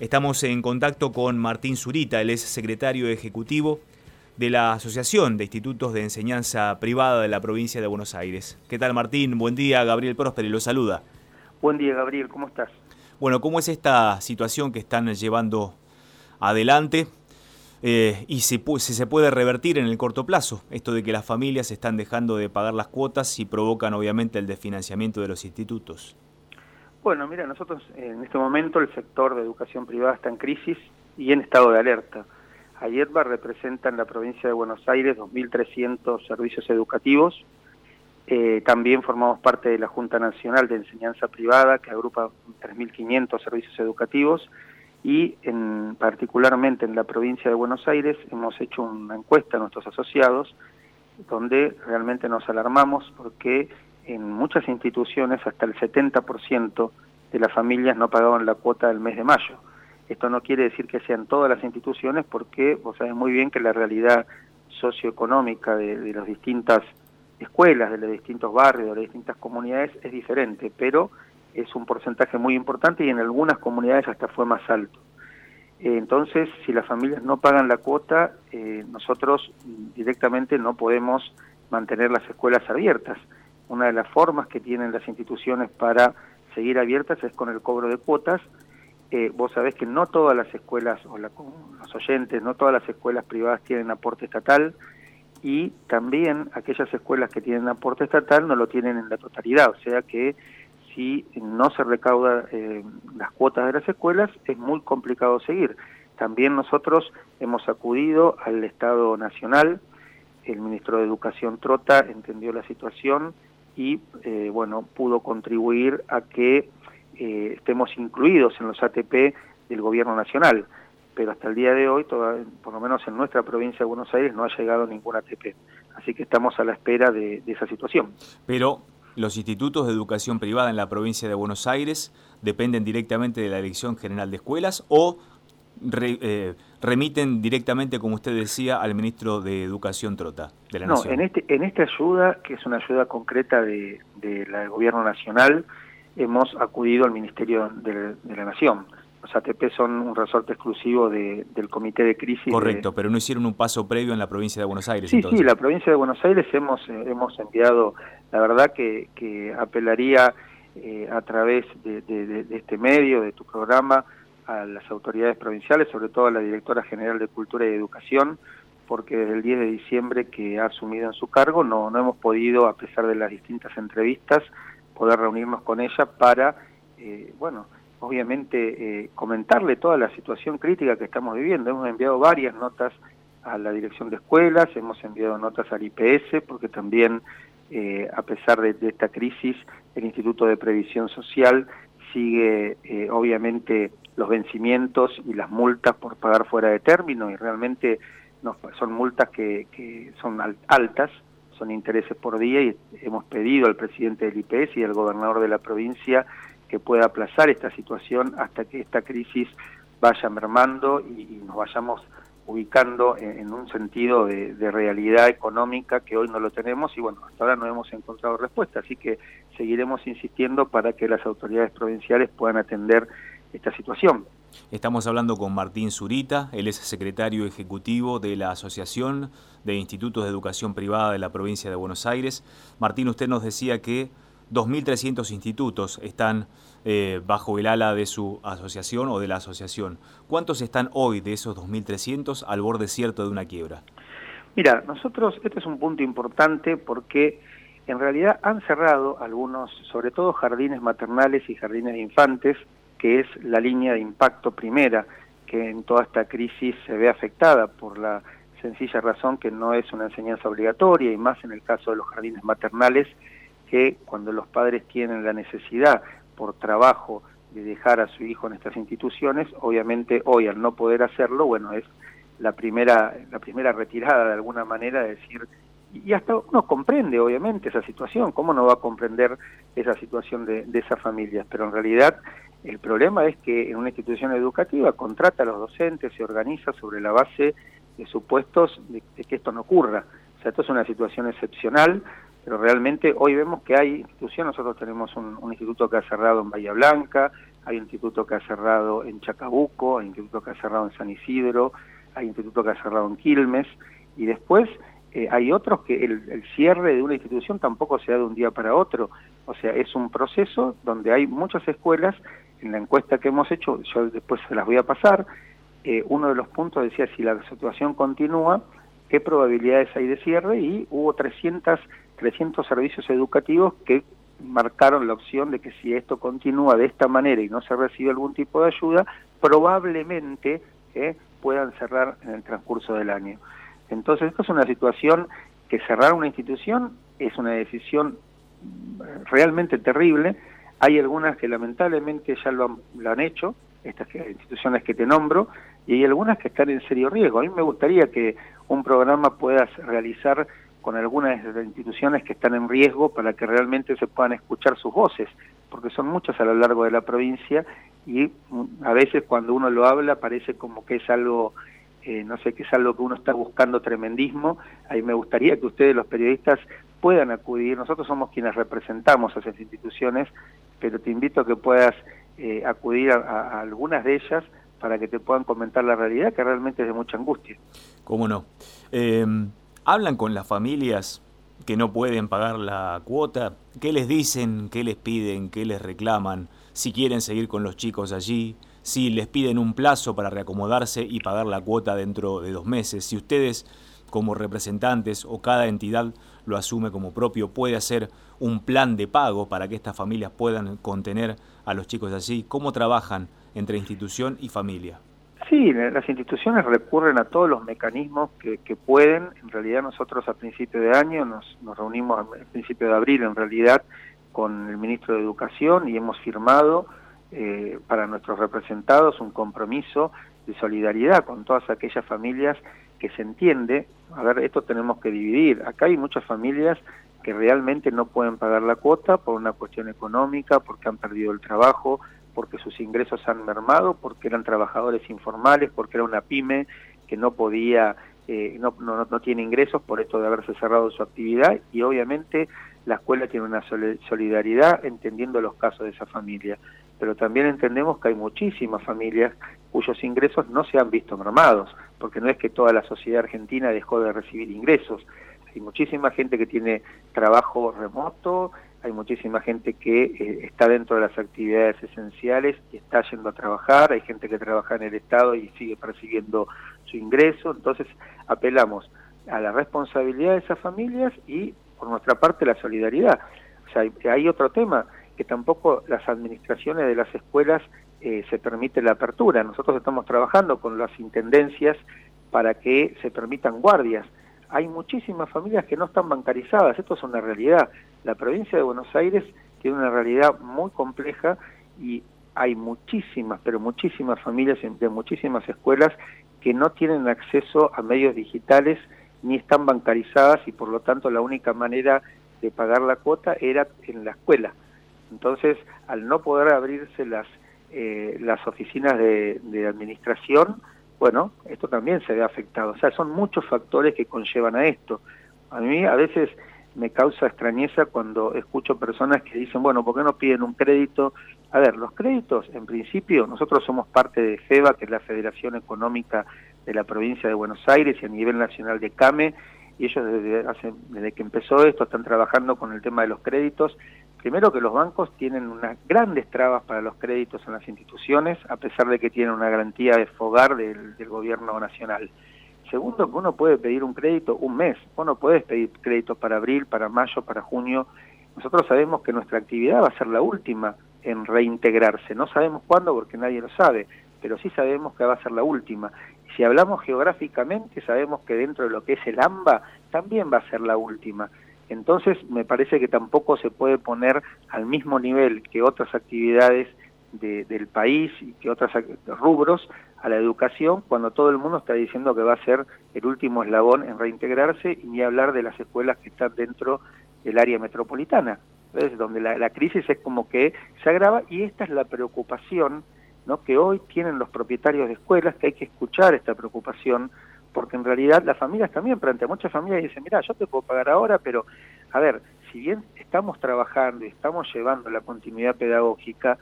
Estamos en contacto con Martín Zurita, él es secretario ejecutivo de la Asociación de Institutos de Enseñanza Privada de la provincia de Buenos Aires. ¿Qué tal Martín? Buen día, Gabriel Prósperi lo saluda. Buen día Gabriel, ¿cómo estás? Bueno, ¿cómo es esta situación que están llevando adelante? Eh, y si, si, se puede revertir en el corto plazo, esto de que las familias están dejando de pagar las cuotas y provocan obviamente el desfinanciamiento de los institutos. Bueno, mira, nosotros en este momento el sector de educación privada está en crisis y en estado de alerta. AYERBA representa en la provincia de Buenos Aires 2.300 servicios educativos. Eh, también formamos parte de la Junta Nacional de Enseñanza Privada, que agrupa 3.500 servicios educativos. Y en, particularmente en la provincia de Buenos Aires hemos hecho una encuesta a nuestros asociados, donde realmente nos alarmamos porque en muchas instituciones hasta el 70% de las familias no pagaban la cuota del mes de mayo. Esto no quiere decir que sean todas las instituciones porque vos sabés muy bien que la realidad socioeconómica de, las distintas escuelas, de los distintos barrios, de las distintas comunidades es diferente, pero es un porcentaje muy importante y en algunas comunidades hasta fue más alto. Entonces, si las familias no pagan la cuota, eh, nosotros directamente no podemos mantener las escuelas abiertas una de las formas que tienen las instituciones para seguir abiertas es con el cobro de cuotas. Eh, vos sabés que no todas las escuelas, o los oyentes, no todas las escuelas privadas tienen aporte estatal y también aquellas escuelas que tienen aporte estatal no lo tienen en la totalidad, o sea que si no se recauda eh, las cuotas de las escuelas es muy complicado seguir. También nosotros hemos acudido al Estado Nacional, el ministro de Educación Trota entendió la situación y eh, bueno, pudo contribuir a que eh, estemos incluidos en los ATP del gobierno nacional. Pero hasta el día de hoy, por lo menos en nuestra provincia de Buenos Aires, no ha llegado ningún ATP. Así que estamos a la espera de, esa situación. Pero los institutos de educación privada en la provincia de Buenos Aires dependen directamente de la Dirección General de Escuelas o eh, remiten directamente, como usted decía, al ministro de Educación Trota de la no, en, este, en esta ayuda, que es una ayuda concreta de, del Gobierno Nacional, hemos acudido al Ministerio de, la Nación. Los ATP son un resorte exclusivo del Comité de Crisis. Correcto, pero no hicieron un paso previo en la provincia de Buenos Aires. Sí, sí, la provincia de Buenos Aires hemos, eh, hemos enviado, la verdad que, que apelaría eh, a través de este medio, de tu programa, a las autoridades provinciales, sobre todo a la directora general de Cultura y Educación, porque desde el 10 de diciembre que ha asumido en su cargo no, no hemos podido, a pesar de las distintas entrevistas, poder reunirnos con ella para, eh, bueno, obviamente eh, comentarle toda la situación crítica que estamos viviendo. Hemos enviado varias notas a la dirección de escuelas, hemos enviado notas al IPS, porque también, eh, a pesar de, de, esta crisis, el Instituto de Previsión Social sigue, obviamente, los vencimientos y las multas por pagar fuera de término y realmente son multas que, son altas, son intereses por día y hemos pedido al presidente del IPS y al gobernador de la provincia que pueda aplazar esta situación hasta que esta crisis vaya mermando y, nos vayamos ubicando en, un sentido de, de, realidad económica que hoy no lo tenemos y bueno, hasta ahora no hemos encontrado respuesta, así que seguiremos insistiendo para que las autoridades provinciales puedan atender esta situación. Estamos hablando con Martín Zurita, él es secretario ejecutivo de la Asociación de Institutos de Educación Privada de la provincia de Buenos Aires. Martín, usted nos decía que 2.300 institutos están eh, bajo el ala de su asociación o de la asociación. ¿Cuántos están hoy de esos 2.300 al borde cierto de una quiebra? Mira, nosotros, este es un punto importante porque en realidad han cerrado algunos, sobre todo jardines maternales y jardines de infantes, que es la línea de impacto primera, que en toda esta crisis se ve afectada por la sencilla razón que no es una enseñanza obligatoria y más en el caso de los jardines maternales, que cuando los padres tienen la necesidad por trabajo de dejar a su hijo en estas instituciones, obviamente hoy al no poder hacerlo, bueno, es la primera, la primera retirada de alguna manera de decir, y hasta uno comprende obviamente esa situación, ¿cómo no va a comprender esa situación de, de esas familias? Pero en realidad el problema es que en una institución educativa contrata a los docentes, se organiza sobre la base de supuestos de, que esto no ocurra. O sea, esto es una situación excepcional, pero realmente hoy vemos que hay instituciones, nosotros tenemos un, instituto que ha cerrado en Bahía Blanca, hay un instituto que ha cerrado en Chacabuco, hay un instituto que ha cerrado en San Isidro, hay un instituto que ha cerrado en Quilmes, y después eh, hay otros que el, cierre de una institución tampoco se da de un día para otro, o sea, es un proceso donde hay muchas escuelas, en la encuesta que hemos hecho, yo después se las voy a pasar, eh, uno de los puntos decía si la situación continúa, qué probabilidades hay de cierre, y hubo 300, 300 servicios educativos que marcaron la opción de que si esto continúa de esta manera y no se recibe algún tipo de ayuda, probablemente eh, puedan cerrar en el transcurso del año. Entonces, esto es una situación que cerrar una institución es una decisión realmente terrible. Hay algunas que lamentablemente ya lo han, lo han hecho, estas instituciones que te nombro, y hay algunas que están en serio riesgo. A mí me gustaría que un programa pueda realizar con algunas de las instituciones que están en riesgo para que realmente se puedan escuchar sus voces, porque son muchas a lo largo de la provincia y mm, a veces cuando uno lo habla parece como que es algo, eh, no sé, que es algo que uno está buscando tremendismo. Ahí me gustaría que ustedes, los periodistas, puedan acudir. Nosotros somos quienes representamos a esas instituciones, pero te invito a que puedas eh, acudir a, algunas de ellas para que te puedan comentar la realidad, que realmente es de mucha angustia. ¿Cómo no? Eh, ¿Hablan con las familias que no pueden pagar la cuota? ¿Qué les dicen? ¿Qué les piden? ¿Qué les reclaman? Si quieren seguir con los chicos allí, si les piden un plazo para reacomodarse y pagar la cuota dentro de dos meses, si ustedes como representantes o cada entidad lo asume como propio, puede hacer un plan de pago para que estas familias puedan contener a los chicos allí. ¿Cómo trabajan entre institución y familia? Sí, las instituciones recurren a todos los mecanismos que, pueden. En realidad nosotros a principio de año nos, reunimos a principio de abril en realidad con el ministro de Educación y hemos firmado eh, para nuestros representados un compromiso de solidaridad con todas aquellas familias que se entiende, a ver, esto tenemos que dividir. Acá hay muchas familias que realmente no pueden pagar la cuota por una cuestión económica, porque han perdido el trabajo, porque sus ingresos han mermado, porque eran trabajadores informales, porque era una pyme que no podía, eh, no, no, no, tiene ingresos por esto de haberse cerrado su actividad y obviamente la escuela tiene una solidaridad entendiendo los casos de esa familia. Pero también entendemos que hay muchísimas familias cuyos ingresos no se han visto mermados, porque no es que toda la sociedad argentina dejó de recibir ingresos. Hay muchísima gente que tiene trabajo remoto, hay muchísima gente que eh, está dentro de las actividades esenciales y está yendo a trabajar, hay gente que trabaja en el Estado y sigue percibiendo su ingreso, entonces apelamos a la responsabilidad de esas familias y por nuestra parte la solidaridad. O sea, hay, otro tema, que tampoco las administraciones de las escuelas eh, se permite la apertura. Nosotros estamos trabajando con las intendencias para que se permitan guardias hay muchísimas familias que no están bancarizadas, esto es una realidad. La provincia de Buenos Aires tiene una realidad muy compleja y hay muchísimas, pero muchísimas familias de muchísimas escuelas que no tienen acceso a medios digitales ni están bancarizadas y por lo tanto la única manera de pagar la cuota era en la escuela. Entonces, al no poder abrirse las, eh, las oficinas de, de administración, bueno, esto también se ve afectado. O sea, son muchos factores que conllevan a esto. A mí a veces me causa extrañeza cuando escucho personas que dicen, bueno, ¿por qué no piden un crédito? A ver, los créditos, en principio, nosotros somos parte de FEBA, que es la Federación Económica de la Provincia de Buenos Aires y a nivel nacional de CAME, y ellos desde, hace, desde que empezó esto están trabajando con el tema de los créditos Primero que los bancos tienen unas grandes trabas para los créditos en las instituciones, a pesar de que tienen una garantía de fogar del, gobierno nacional. Segundo, que uno puede pedir un crédito un mes, uno puede pedir créditos para abril, para mayo, para junio. Nosotros sabemos que nuestra actividad va a ser la última en reintegrarse. No sabemos cuándo porque nadie lo sabe, pero sí sabemos que va a ser la última. Si hablamos geográficamente, sabemos que dentro de lo que es el AMBA también va a ser la última. Entonces, me parece que tampoco se puede poner al mismo nivel que otras actividades del país y que otros rubros a la educación cuando todo el mundo está diciendo que va a ser el último eslabón en reintegrarse y ni hablar de las escuelas que están dentro del área metropolitana, donde la, la crisis es como que se agrava y esta es la preocupación ¿no? que hoy tienen los propietarios de escuelas, que hay que escuchar esta preocupación porque en realidad las familias también, frente a muchas familias dicen, mira, yo te puedo pagar ahora, pero a ver, si bien estamos trabajando y estamos llevando la continuidad pedagógica,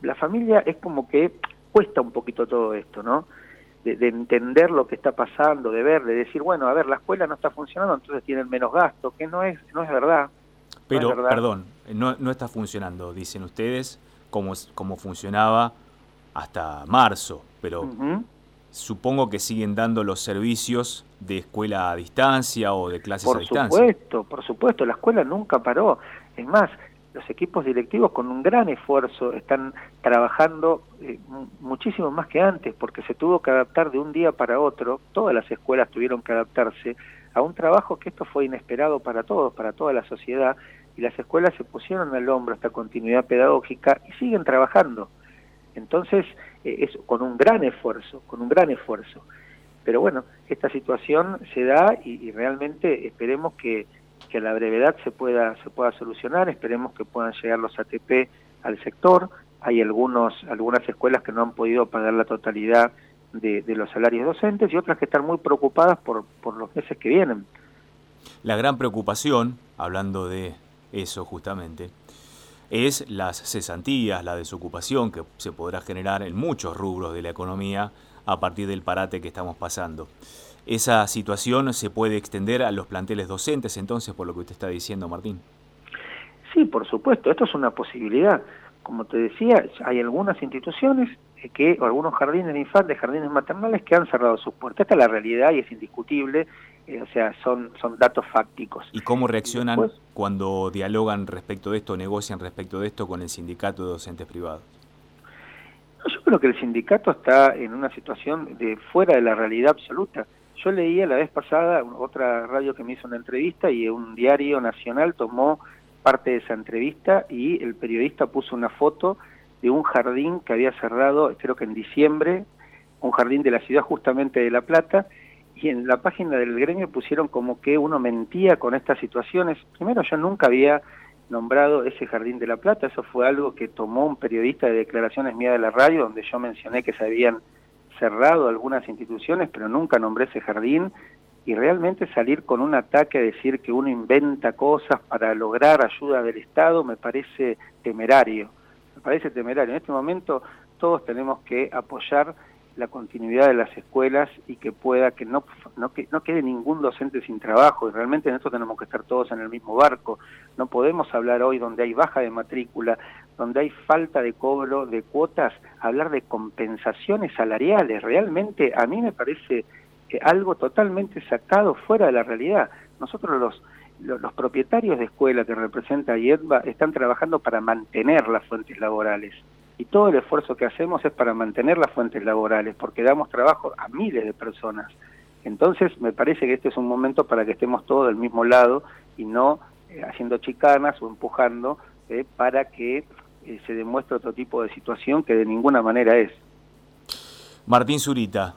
la familia es como que cuesta un poquito todo esto, ¿no? De, entender lo que está pasando, de ver, de decir, bueno, a ver, la escuela no está funcionando, entonces tienen menos gasto, que no es, no es verdad. Pero, perdón, no, no está funcionando, dicen ustedes, como, como funcionaba hasta marzo, pero supongo que siguen dando los servicios de escuela a distancia o de clases a distancia. Por supuesto, por supuesto, la escuela nunca paró. Es más, los equipos directivos con un gran esfuerzo están trabajando eh, muchísimo más que antes, porque se tuvo que adaptar de un día para otro, todas las escuelas tuvieron que adaptarse a un trabajo que esto fue inesperado para todos, para toda la sociedad, y las escuelas se pusieron al hombro esta continuidad pedagógica y siguen trabajando. Entonces, eh, con un gran esfuerzo, con un gran esfuerzo. Pero bueno, esta situación se da y, realmente esperemos que, que, a la brevedad se pueda, se pueda solucionar, esperemos que puedan llegar los ATP al sector. Hay algunos, algunas escuelas que no han podido pagar la totalidad de, de los salarios docentes y otras que están muy preocupadas por, por los meses que vienen. La gran preocupación, hablando de eso justamente, es las cesantías, la desocupación que se podrá generar en muchos rubros de la economía a partir del parate que estamos pasando. ¿Esa situación se puede extender a los planteles docentes entonces, por lo que usted está diciendo, Martín? Sí, por supuesto, esto es una posibilidad. Como te decía, hay algunas instituciones que, algunos jardines de infantes, jardines maternales que han cerrado sus puertas. Esta es la realidad y es indiscutible eh, o sea, son, son datos fácticos. ¿Y cómo reaccionan cuando dialogan respecto de esto, negocian respecto de esto con el sindicato de docentes privados? yo creo que el sindicato está en una situación de fuera de la realidad absoluta. Yo leía la vez pasada otra radio que me hizo una entrevista y un diario nacional tomó parte de esa entrevista y el periodista puso una foto de un jardín que había cerrado, creo que en diciembre, un jardín de la ciudad justamente de La Plata, y en la página del gremio pusieron como que uno mentía con estas situaciones. Primero, yo nunca había nombrado ese Jardín de la Plata, eso fue algo que tomó un periodista de declaraciones mía de la radio, donde yo mencioné que se habían cerrado algunas instituciones, pero nunca nombré ese jardín, y realmente salir con un ataque a decir que uno inventa cosas para lograr ayuda del Estado me parece temerario, me parece temerario. En este momento todos tenemos que apoyar la continuidad de las escuelas y que pueda que no, no, que no quede ningún docente sin trabajo. Y realmente en esto tenemos que estar todos en el mismo barco. No podemos hablar hoy donde hay baja de matrícula, donde hay falta de cobro de cuotas, hablar de compensaciones salariales. Realmente a mí me parece algo totalmente sacado fuera de la realidad. Nosotros los, los, los propietarios de escuela que representa IEDBA están trabajando para mantener las fuentes laborales y todo el esfuerzo que hacemos es para mantener las fuentes laborales, porque damos trabajo a miles de personas. Entonces, me parece que este es un momento para que estemos todos del mismo lado y no eh, haciendo chicanas o empujando eh, para que eh, se demuestre otro tipo de situación que de ninguna manera es. Martín Zurita,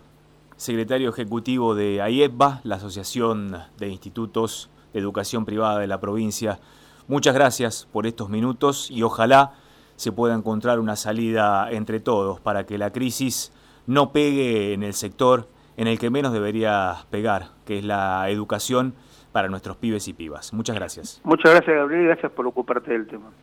secretario ejecutivo de AIEPBA, la Asociación de Institutos Educación Privada de la provincia. Muchas gracias por estos minutos y ojalá se pueda encontrar una salida entre todos para que la crisis no pegue en el sector en el que menos debería pegar, que es la educación para nuestros pibes y pibas. Muchas gracias. Muchas gracias, Gabriel, y gracias por ocuparte del tema.